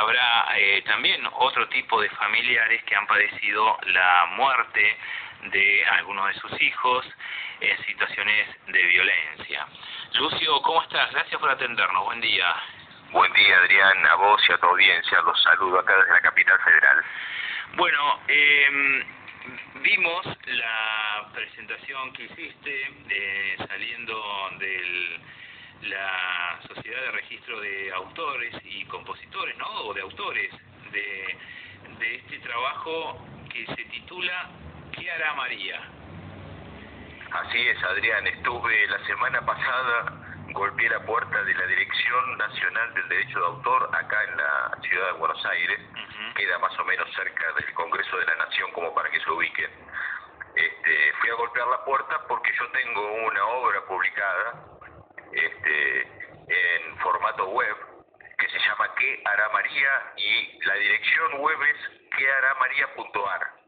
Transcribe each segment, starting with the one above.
habrá eh, también otro tipo de familiares que han padecido la muerte de algunos de sus hijos en situaciones de violencia. Lucio, ¿cómo estás? Gracias por atendernos. Buen día. Buen día, Adrián, a vos y a tu audiencia. Los saludo acá desde la capital federal. Bueno, eh, vimos la presentación que hiciste eh, saliendo de la Sociedad de Registro de Autores y Compositores, ¿no? O de autores de, de este trabajo que se titula ¿Qué hará María? Así es, Adrián. Estuve la semana pasada, golpeé la puerta de la Dirección Nacional del Derecho de Autor acá en la ciudad de Buenos Aires. Queda más o menos cerca del Congreso de la Nación como para que se ubiquen. Este, fui a golpear la puerta porque yo tengo una obra publicada este, en formato web que se llama ¿Qué hará María? y la dirección web es queharamaría.ar.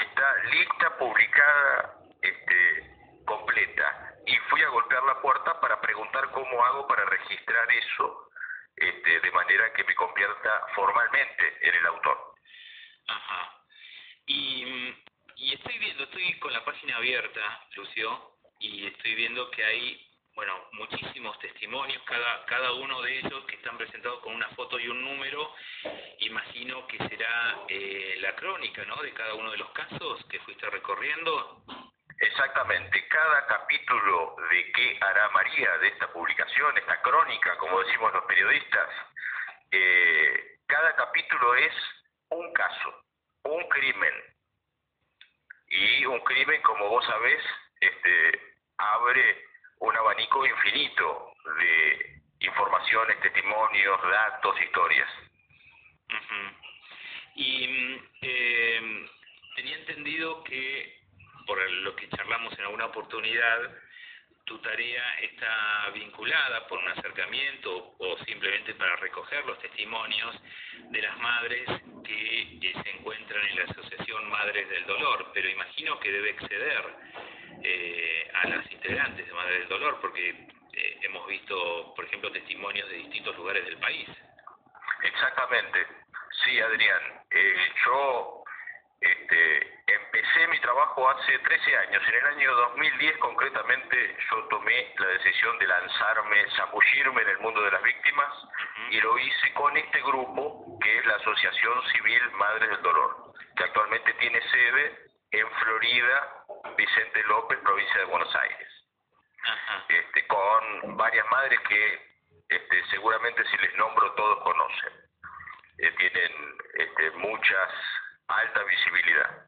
Está lista, publicada, este, completa. Y fui a golpear la puerta para preguntar cómo hago para registrar eso este, de manera que me convierta formalmente en el autor. Ajá. Y, y estoy viendo, estoy con la página abierta, Lucio, y estoy viendo que hay bueno, muchísimos testimonios, cada, cada uno de ellos que están presentados con una foto y un número. Imagino que será eh, la crónica, ¿no? De cada uno de los casos que fuiste recorriendo. Exactamente, cada capítulo de qué hará María de esta publicación, esta crónica, como decimos los periodistas, eh, cada capítulo es un caso, un crimen. Y un crimen, como vos sabés, este, abre un abanico infinito de informaciones, testimonios, datos, historias. Y eh, tenía entendido que, por lo que charlamos en alguna oportunidad, tu tarea está vinculada por un acercamiento o simplemente para recoger los testimonios de las madres que, que se encuentran en la Asociación Madres del Dolor, pero imagino que debe exceder eh, a las integrantes de Madre del Dolor, porque eh, hemos visto, por ejemplo, testimonios de distintos lugares del país. Exactamente, sí, Adrián. Eh, yo este, empecé mi trabajo hace 13 años. En el año 2010 concretamente yo tomé la decisión de lanzarme, zambullirme en el mundo de las víctimas y lo hice con este grupo que es la Asociación Civil Madres del Dolor, que actualmente tiene sede en Florida, Vicente López, provincia de Buenos Aires. Este, con varias madres que este, seguramente si les nombro todos conocen. Eh, tienen este, muchas alta visibilidad.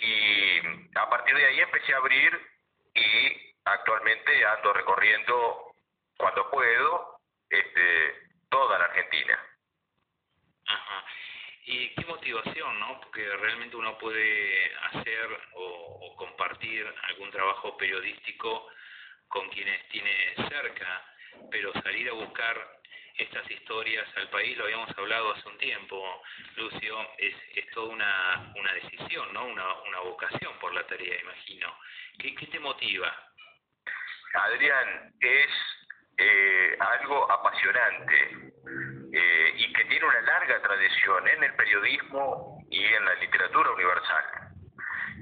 Y a partir de ahí empecé a abrir y actualmente ando recorriendo cuando puedo este, toda la Argentina. Y qué motivación, ¿no? Porque realmente uno puede hacer o, compartir algún trabajo periodístico con quienes tiene cerca, pero salir a buscar estas historias al país, lo habíamos hablado hace un tiempo, Lucio, es, es toda una, una decisión, ¿no? Una, una vocación por la tarea, imagino. ¿Qué, qué te motiva? Adrián, es eh, algo apasionante eh, y que tiene una larga tradición en el periodismo y en la literatura universal.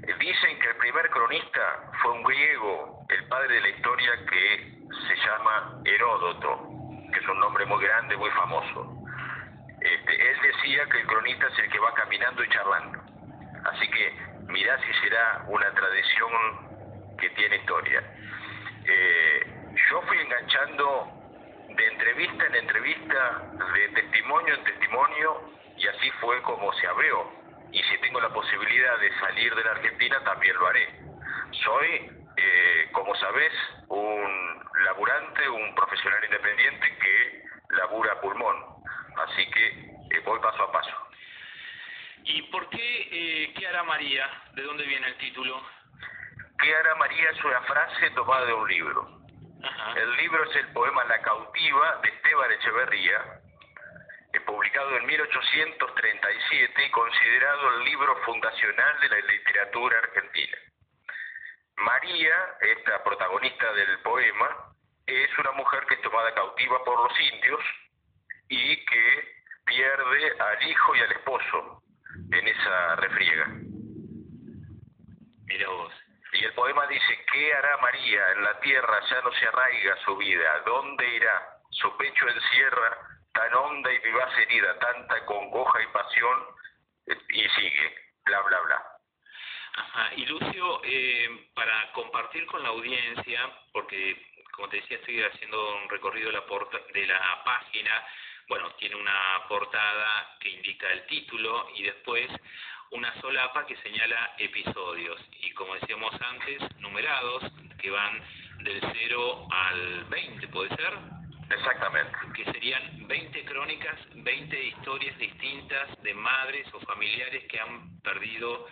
Eh, dicen que el primer cronista fue un griego, el padre de la historia que se llama Heródoto, que es un nombre muy grande, muy famoso. Este, él decía que el cronista es el que va caminando y charlando. Así que mirá si será una tradición que tiene historia. Eh, yo fui enganchando de entrevista en entrevista, de testimonio en testimonio, y así fue como se abrió. Y si tengo la posibilidad de salir de la Argentina, también lo haré. Soy, eh, como sabes, un laburante, un profesional independiente que labura pulmón. Así que eh, voy paso a paso. ¿Y por qué eh, qué hará María? ¿De dónde viene el título? ¿Qué hará María? Es una frase tomada de un libro. El libro es el poema La cautiva de Esteban Echeverría, publicado en 1837 y considerado el libro fundacional de la literatura argentina. María, esta protagonista del poema, es una mujer que es tomada cautiva por los indios y que pierde al hijo y al esposo en esa refriega. Mira vos. Y el poema dice, ¿qué hará María? En la tierra ya no se arraiga su vida. ¿Dónde irá? Su pecho encierra tan honda y vivaz herida, tanta congoja y pasión, y sigue, bla, bla, bla. Ajá. Y Lucio, eh, para compartir con la audiencia, porque como te decía, estoy haciendo un recorrido de la, de la página, bueno, tiene una portada que indica el título y después una solapa que señala episodios y como decíamos antes, numerados que van del 0 al 20, ¿puede ser? Exactamente. Que serían 20 crónicas, 20 historias distintas de madres o familiares que han perdido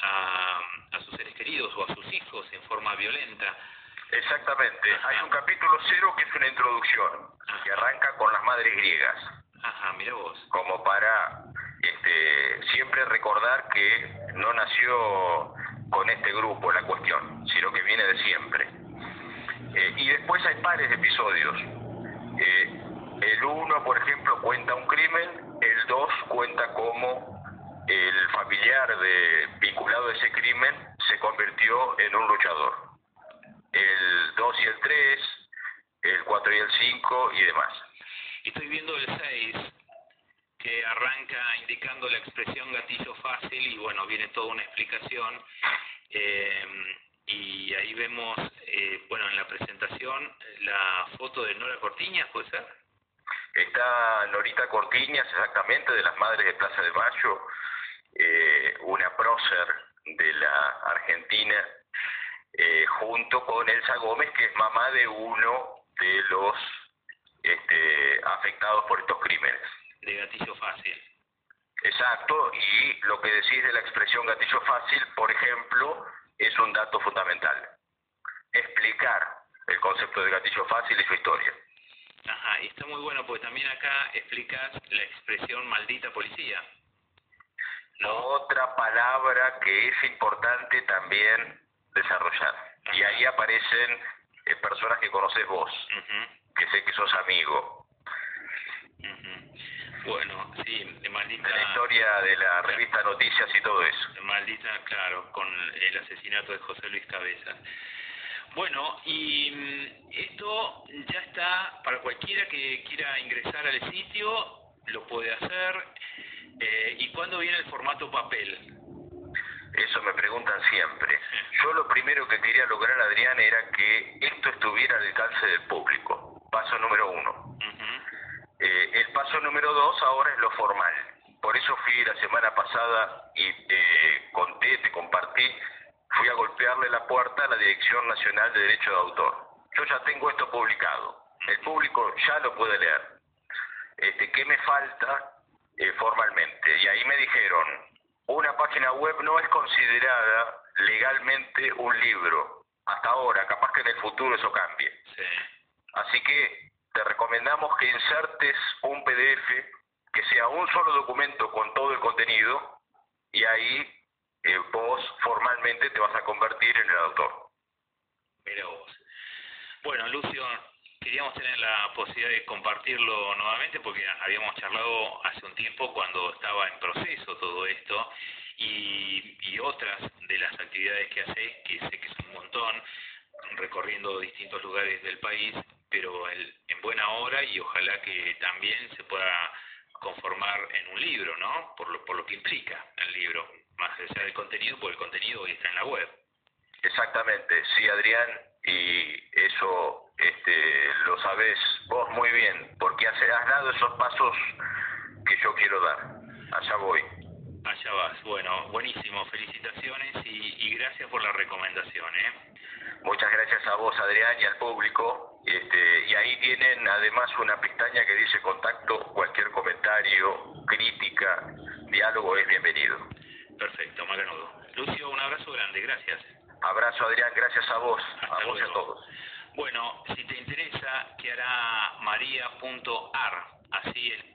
a, a sus seres queridos o a sus hijos en forma violenta. Exactamente. Hay un capítulo cero que es una introducción, que arranca con las madres griegas. Ajá, mira vos. Como para este, siempre recordar que no nació con este grupo la cuestión, sino que viene de siempre. Eh, y después hay pares de episodios. Eh, el uno, por ejemplo, cuenta un crimen, el dos cuenta cómo el familiar de, vinculado a ese crimen se convirtió en un luchador. El 2 y el 3, el 4 y el 5 y demás. Estoy viendo el 6, arranca indicando la expresión gatillo fácil y bueno, viene toda una explicación. Eh, y ahí vemos, eh, bueno, en la presentación, la foto de Nora Cortiñas, ¿puede ser? Está Norita Cortiñas, exactamente, de las Madres de Plaza de Mayo, eh, una prócer de la Argentina, eh, junto con Elsa Gómez, que es mamá de uno de los este, afectados por estos crímenes. De gatillo fácil. Exacto, y lo que decís de la expresión gatillo fácil, por ejemplo, es un dato fundamental. Explicar el concepto de gatillo fácil y su historia. Ajá, y está muy bueno porque también acá explicas la expresión maldita policía. Otra palabra que es importante también desarrollar. Y ahí aparecen eh, personas que conoces vos, que sé que sos amigo. Bueno, sí, de maldita... la historia de la revista Noticias y todo eso. Maldita, claro, con el asesinato de José Luis Cabeza. Bueno, y mm, esto ya está para cualquiera que quiera ingresar al sitio, lo puede hacer. Eh, ¿Y cuándo viene el formato papel? Eso me preguntan siempre. Yo lo primero que quería lograr, Adrián, era que esto estuviera al alcance del público. Paso número uno. Eh, el paso número dos ahora es lo formal. Por eso fui la semana pasada y eh, conté, te compartí, fui a golpearle la puerta a la Dirección Nacional de Derecho de Autor. Yo ya tengo esto publicado. El público ya lo puede leer. Este, ¿Qué me falta eh, formalmente? Y ahí me dijeron, una página web no es considerada legalmente un libro. Hasta ahora, capaz que en el futuro eso cambie. Te que insertes un PDF que sea un solo documento con todo el contenido y ahí eh, vos formalmente te vas a convertir en el autor. Mira vos. Bueno, Lucio, queríamos tener la posibilidad de compartirlo nuevamente porque habíamos charlado hace un tiempo cuando estaba en proceso todo esto y, y otras de las actividades que haces, que sé que es un montón, recorriendo distintos lugares del país, pero el, buena hora y ojalá que también se pueda conformar en un libro, ¿no? Por lo, por lo que implica el libro, más allá del contenido, porque el contenido hoy está en la web. Exactamente, sí, Adrián, y eso este, lo sabes vos muy bien, porque has, has dado esos pasos que yo quiero dar. Allá voy. Allá vas. Bueno, buenísimo. Felicitaciones y, y gracias por la recomendación. ¿eh? Muchas gracias a vos, Adrián, y al público. Este, y ahí tienen además una pestaña que dice contacto, cualquier comentario, crítica, diálogo es bienvenido. Perfecto, Maganudo. Lucio, un abrazo grande, gracias. Abrazo, Adrián, gracias a vos, Hasta a vos y a todos. Bueno, si te interesa, que hará maría.ar, así el